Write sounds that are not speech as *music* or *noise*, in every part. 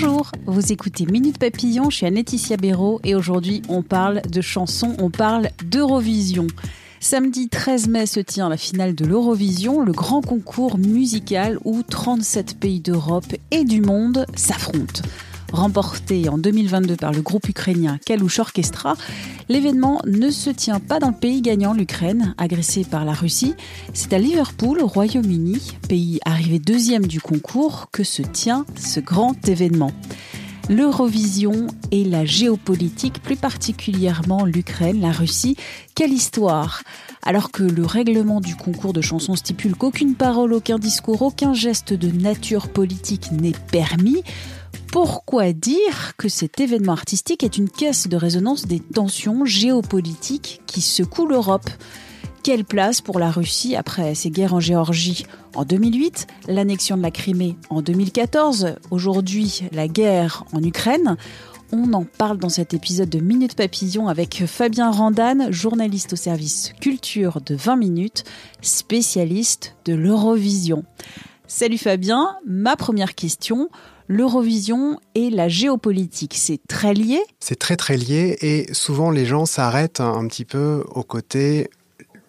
Bonjour, vous écoutez Minute Papillon, je suis Béraud et aujourd'hui on parle de chansons, on parle d'Eurovision. Samedi 13 mai se tient la finale de l'Eurovision, le grand concours musical où 37 pays d'Europe et du monde s'affrontent. Remporté en 2022 par le groupe ukrainien Kalush Orchestra, l'événement ne se tient pas dans le pays gagnant, l'Ukraine, agressée par la Russie. C'est à Liverpool, au Royaume-Uni, pays arrivé deuxième du concours, que se tient ce grand événement. L'Eurovision et la géopolitique, plus particulièrement l'Ukraine, la Russie, quelle histoire Alors que le règlement du concours de chansons stipule qu'aucune parole, aucun discours, aucun geste de nature politique n'est permis, pourquoi dire que cet événement artistique est une caisse de résonance des tensions géopolitiques qui secouent l'Europe? Quelle place pour la Russie après ses guerres en Géorgie en 2008, l'annexion de la Crimée en 2014, aujourd'hui la guerre en Ukraine? On en parle dans cet épisode de Minute Papillon avec Fabien Randan, journaliste au service culture de 20 minutes, spécialiste de l'Eurovision. Salut Fabien, ma première question, l'Eurovision et la géopolitique, c'est très lié? C'est très très lié et souvent les gens s'arrêtent un petit peu au côté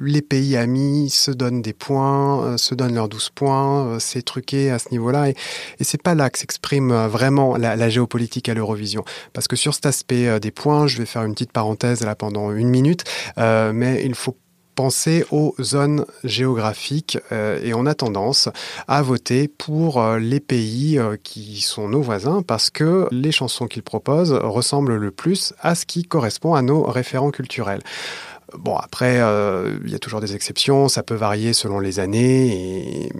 les pays amis se donnent des points, euh, se donnent leurs 12 points, euh, c'est truqué à ce niveau-là. Et, et c'est pas là que s'exprime euh, vraiment la, géopolitique à l'Eurovision. Parce que sur cet aspect des points, je vais faire une petite parenthèse là pendant une minute, mais il faut penser aux zones géographiques et on a tendance à voter pour les pays qui sont nos voisins parce que les chansons qu'ils proposent ressemblent le plus à ce qui correspond à nos référents culturels. Bon, après, euh, il y a toujours des exceptions, ça peut varier selon les années,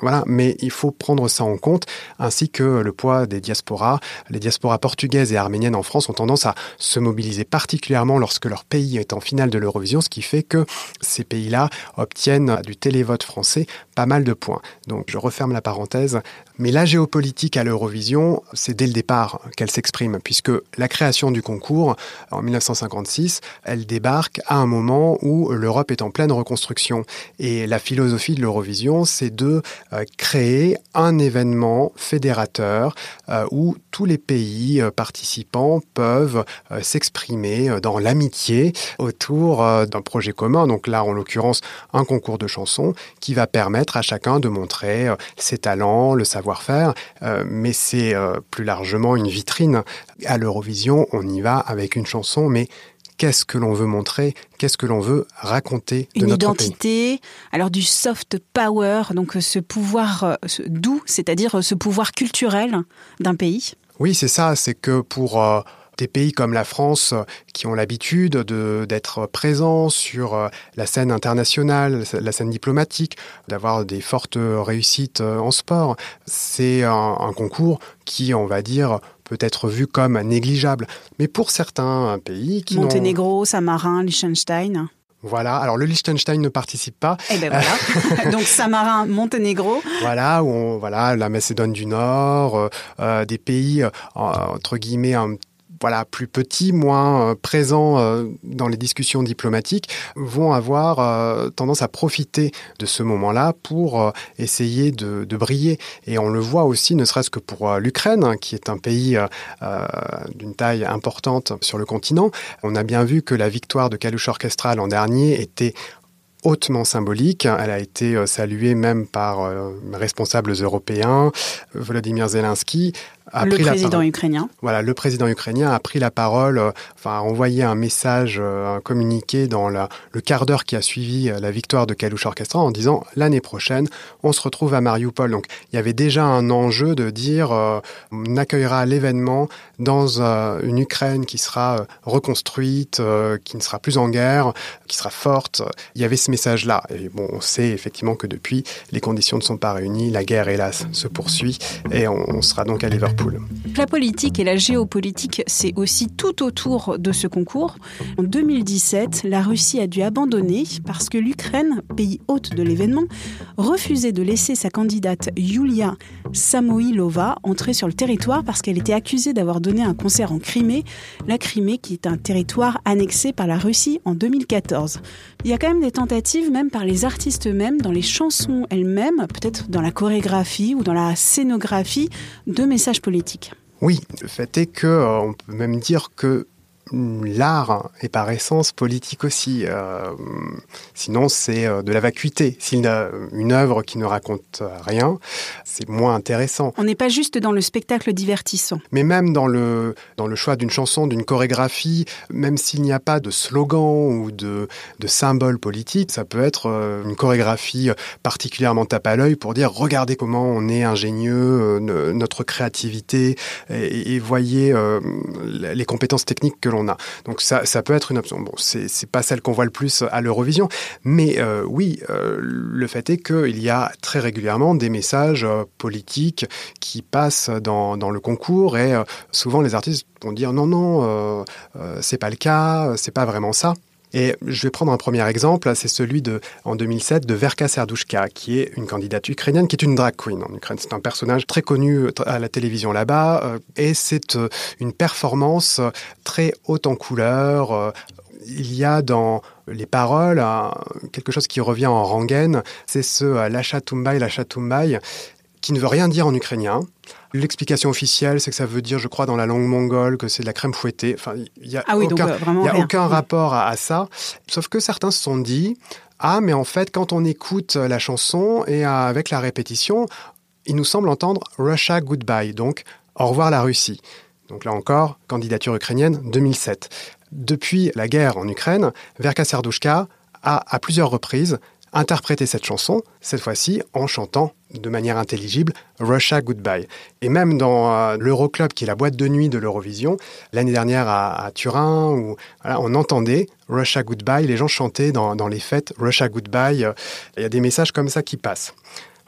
voilà, mais il faut prendre ça en compte, ainsi que le poids des diasporas. Les diasporas portugaises et arméniennes en France ont tendance à se mobiliser particulièrement lorsque leur pays est en finale de l'Eurovision, ce qui fait que ces pays-là obtiennent du télévote français pas mal de points. Donc je referme la parenthèse. Mais la géopolitique à l'Eurovision, c'est dès le départ qu'elle s'exprime, puisque la création du concours en 1956, elle débarque à un moment où l'Europe est en pleine reconstruction. Et la philosophie de l'Eurovision, c'est de euh, créer un événement fédérateur euh, où tous les pays euh, participants peuvent s'exprimer dans l'amitié autour d'un projet commun. Donc là, en l'occurrence, un concours de chansons qui va permettre à chacun de montrer ses talents, le savoir-faire, mais c'est plus largement une vitrine. À l'Eurovision, on y va avec une chanson, mais qu'est-ce que l'on veut montrer, qu'est-ce que l'on veut raconter de Une notre identité, alors du soft power, donc euh, ce pouvoir euh, doux, c'est-à-dire euh, ce pouvoir culturel d'un pays? Oui, c'est ça, c'est que pour des pays comme la France qui ont l'habitude d'être présents sur la scène internationale, la scène diplomatique, d'avoir des fortes réussites en sport, c'est un, concours qui, on va dire, peut être vu comme négligeable. Mais pour certains pays qui Monténégro, Samarin, Liechtenstein. Voilà, alors le Liechtenstein ne participe pas. Eh ben voilà. *laughs* Donc Samarin, Monténégro. Voilà, où on, voilà, la Macédoine du Nord, euh, euh, des pays euh, entre guillemets un voilà, plus petits, moins euh, présents euh, dans les discussions diplomatiques, vont avoir euh, tendance à profiter de ce moment-là pour essayer de, briller. Et on le voit aussi, ne serait-ce que pour l'Ukraine, hein, qui est un pays d'une taille importante sur le continent. On a bien vu que la victoire de Kalush Orchestra l'an dernier était hautement symbolique. Elle a été saluée même par responsables européens, Volodymyr Zelensky. A le pris président la ukrainien. Voilà, le président ukrainien a pris la parole, euh, enfin a envoyé un message, euh, un communiqué dans la, le quart d'heure qui a suivi euh, la victoire de Kalush Orchestra en disant l'année prochaine, on se retrouve à Mariupol. Donc il y avait déjà un enjeu de dire euh, on accueillera l'événement dans euh, une Ukraine qui sera euh, reconstruite, euh, qui ne sera plus en guerre, qui sera forte. Il y avait ce message-là. Et bon, on sait effectivement que depuis, les conditions ne sont pas réunies, la guerre, hélas, se poursuit, et on, on sera donc à Liverpool. La politique et la géopolitique, c'est aussi tout autour de ce concours. En 2017, la Russie a dû abandonner parce que l'Ukraine, pays hôte de l'événement, refusait de laisser sa candidate Yulia Samoilova entrer sur le territoire parce qu'elle était accusée d'avoir donné un concert en Crimée, la Crimée qui est un territoire annexé par la Russie en 2014. Il y a quand même des tentatives, même par les artistes eux-mêmes, dans les chansons elles-mêmes, peut-être dans la chorégraphie ou dans la scénographie, de messages Oui, le fait est que euh, on peut même dire que l'art est par essence politique aussi. Euh, sinon, c'est euh, de la vacuité. S'il a une œuvre qui ne raconte rien, c'est moins intéressant. On n'est pas juste dans le spectacle divertissant. Mais même dans le, dans le choix d'une chanson, d'une chorégraphie, même s'il n'y a pas de slogan ou de, de symbole politique, ça peut être euh, une chorégraphie particulièrement tape à l'œil pour dire regardez comment on est ingénieux, notre créativité, et, et voyez euh, les compétences techniques que Donc ça, peut être une option. Bon, c'est pas celle qu'on voit le plus à l'Eurovision, mais euh, oui, euh, le fait est qu'il y a très régulièrement des messages euh, politiques qui passent dans, dans le concours et souvent les artistes vont dire non, non, c'est pas le cas, c'est pas vraiment ça. Et je vais prendre un premier exemple, c'est celui de, en 2007 de Verka Serdushka, qui est une candidate ukrainienne, qui est une drag queen en Ukraine. C'est un personnage très connu à la télévision là-bas, euh, et c'est euh, une performance très haute en couleurs. Euh, il y a dans les paroles euh, quelque chose qui revient en rengaine, c'est ce euh, Lacha Tumbai, Lacha Tumbai, qui ne veut rien dire en ukrainien. L'explication officielle, c'est que ça veut dire, je crois, dans la langue mongole, que c'est de la crème fouettée. Enfin, il y a Ah oui, aucun, donc euh, y a aucun Oui. rapport à, à ça. Sauf que certains se sont dit, ah, mais en fait, quand on écoute la chanson et euh, avec la répétition, il nous semble entendre Russia Goodbye, donc au revoir la Russie. Donc là encore, candidature ukrainienne 2007. Depuis la guerre en Ukraine, Verka Serdushka a à plusieurs reprises interprété cette chanson, cette fois-ci en chantant de manière intelligible Russia Goodbye. Et même dans euh, l'Euroclub, qui est la boîte de nuit de l'Eurovision, l'année dernière à, Turin, on entendait Russia Goodbye, les gens chantaient dans, dans les fêtes Russia Goodbye. Il y a des messages comme ça qui passent.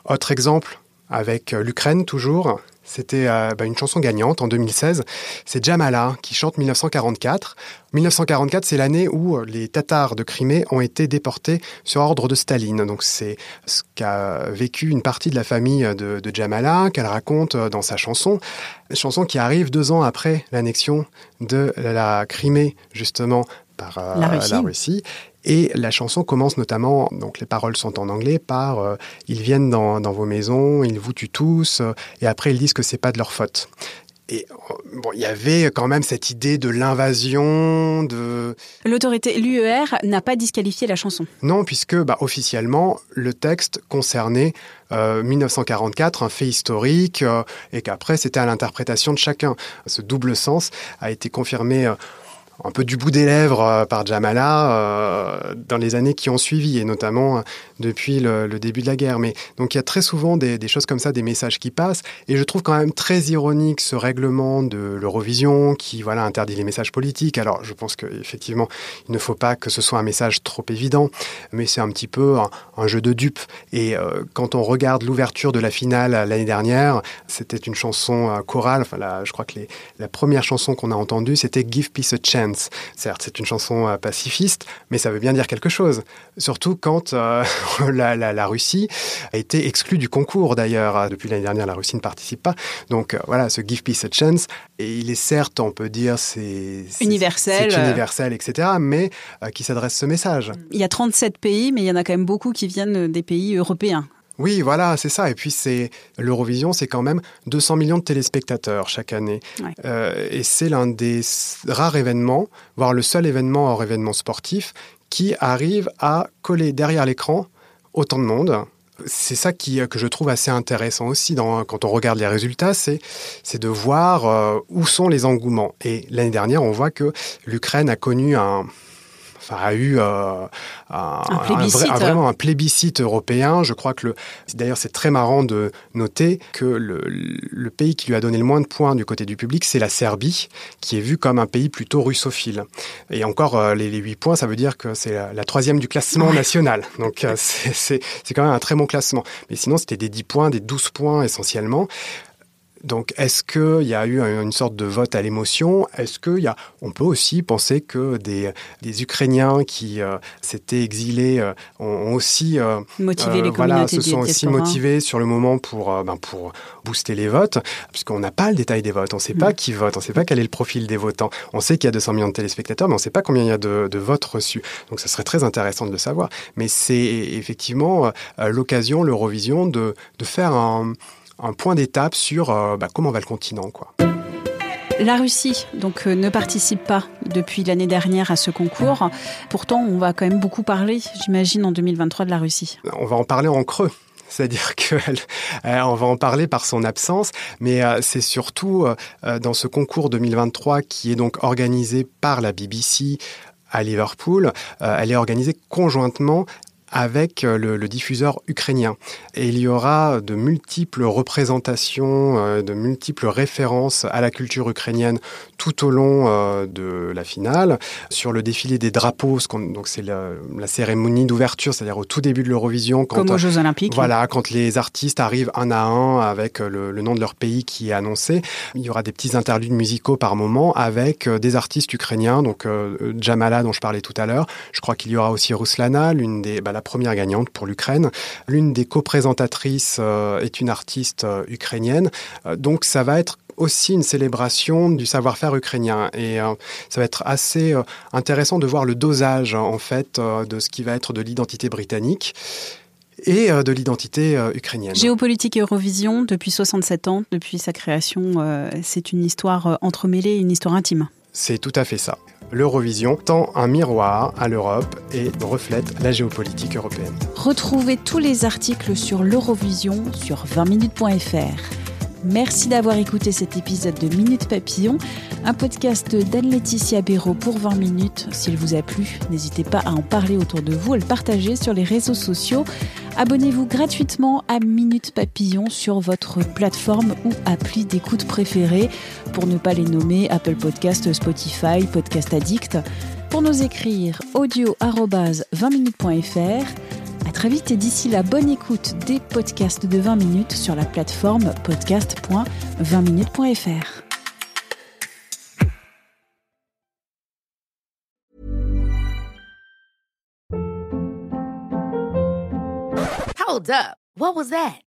Autre exemple, avec euh, l'Ukraine toujours, c'était euh, bah, une chanson gagnante en 2016. C'est Jamala qui chante 1944. 1944, c'est l'année où euh, les Tatars de Crimée ont été déportés sur ordre de Staline. Donc c'est ce qu'a vécu une partie de la famille de, de Jamala, qu'elle raconte euh, dans sa chanson. Une chanson qui arrive deux ans après l'annexion de la Crimée, justement, par euh, La Russie. Russie. Et la chanson commence notamment, donc les paroles sont en anglais, par euh, ils viennent dans, dans, vos maisons, ils vous tuent tous, euh, et après ils disent que c'est pas de leur faute. Et bon, il y avait quand même cette idée de l'invasion, de l'autorité, l'UER n'a pas disqualifié la chanson. Non, puisque bah, officiellement le texte concernait euh, 1944, un fait historique, euh, et qu'après c'était à l'interprétation de chacun. Ce double sens a été confirmé. Euh, un peu du bout des lèvres euh, par Jamala euh, dans les années qui ont suivi, et notamment euh, depuis le, début de la guerre. Mais donc il y a très souvent des, choses comme ça, des messages qui passent, et je trouve quand même très ironique ce règlement de l'Eurovision qui voilà interdit les messages politiques. Alors je pense qu'effectivement il ne faut pas que ce soit un message trop évident, mais c'est un petit peu un, jeu de dupes. Et quand on regarde l'ouverture de la finale l'année dernière, c'était une chanson chorale. Enfin, la, je crois que la première chanson qu'on a entendue, c'était Give Peace a Chance. Certes, c'est une chanson euh, pacifiste, mais ça veut bien dire quelque chose. Surtout quand euh, *laughs* la, la, la, Russie a été exclue du concours, d'ailleurs. Depuis l'année dernière, la Russie ne participe pas. Donc euh, voilà, ce Give Peace a Chance, et il est certes, on peut dire, c'est universel, universel, etc., mais euh, qui s'adresse ce message. Il y a 37 pays, mais il y en a quand même beaucoup qui viennent des pays européens. Oui, voilà, c'est ça. Et puis c'est l'Eurovision, c'est quand même 200 millions de téléspectateurs chaque année, ouais. euh, et c'est l'un des rares événements, voire le seul événement hors événement sportif, qui arrive à coller derrière l'écran autant de monde. c'est ça qui, que je trouve assez intéressant aussi dans, quand on regarde les résultats, c'est, c'est de voir où sont les engouements. Et l'année dernière, on voit que l'Ukraine a connu un, enfin, a eu euh, un, vraiment un plébiscite européen. Je crois que le, d'ailleurs c'est très marrant de noter que le, le, pays qui lui a donné le moins de points du côté du public, c'est la Serbie, qui est vue comme un pays plutôt russophile. Et encore euh, les, les 8 points, ça veut dire que c'est la, troisième du classement national. Donc euh, c'est quand même un très bon classement. Mais sinon c'était des 10 points, des 12 points essentiellement. Donc, est-ce qu'il y a eu une sorte de vote à l'émotion? Est-ce qu'il y a, on peut aussi penser que des, des Ukrainiens qui euh, s'étaient exilés euh, ont, aussi euh, motivé les voilà, se sont aussi motivés sur le moment pour ben, pour booster les votes, puisqu'on n'a pas le détail des votes, on ne sait pas mm. qui vote, on ne sait pas quel est le profil des votants. On sait qu'il y a 200 millions de téléspectateurs, mais on ne sait pas combien il y a de, de votes reçus. Donc, ce serait très intéressant de le savoir. Mais c'est effectivement l'occasion, l'Eurovision, de, de faire un un point d'étape sur euh, bah, comment va le continent. Quoi. La Russie donc euh, ne participe pas depuis l'année dernière à ce concours. Pourtant, on va quand même beaucoup parler, j'imagine, en 2023 de la Russie. On va en parler en creux. C'est-à-dire qu'on *laughs* euh, va en parler par son absence, mais c'est surtout dans ce concours 2023 qui est donc organisé par la BBC à Liverpool. elle est organisée conjointement avec euh, le, diffuseur ukrainien. Et il y aura de multiples représentations, euh, de multiples références à la culture ukrainienne tout au long euh, de la finale. Sur le défilé des drapeaux, donc c'est la, cérémonie d'ouverture, c'est-à-dire au tout début de l'Eurovision. Comme aux Jeux Olympiques. Voilà, quand les artistes arrivent un à un avec le, nom de leur pays qui est annoncé. Il y aura des petits interludes musicaux par moment avec des artistes ukrainiens, donc Jamala dont je parlais tout à l'heure. Je crois qu'il y aura aussi Ruslana, l'une des, bah, la première gagnante pour l'Ukraine. L'une des co-présentatrices euh, est une artiste euh, ukrainienne. Euh, donc ça va être aussi une célébration du savoir-faire ukrainien. Et ça va être assez intéressant de voir le dosage, en fait, de ce qui va être de l'identité britannique et de l'identité ukrainienne. Géopolitique Eurovision, depuis 67 ans, depuis sa création, c'est une histoire entremêlée, une histoire intime. C'est tout à fait ça l'Eurovision tend un miroir à l'Europe et reflète la géopolitique européenne. Retrouvez tous les articles sur l'Eurovision sur 20minutes.fr. Merci d'avoir écouté cet épisode de Minute Papillon, un podcast d'Anne-Laetitia Béraud pour 20 minutes. S'il vous a plu, n'hésitez pas à en parler autour de vous, à le partager sur les réseaux sociaux. Abonnez-vous gratuitement à Minute Papillon sur votre plateforme ou appli d'écoute préférée pour ne pas les nommer Apple Podcast, Spotify, Podcast Addict. Pour nous écrire audio 20minutes.fr à très vite et d'ici la bonne écoute des podcasts de 20 minutes sur la plateforme podcast.20minutes.fr. Hold up. What was that?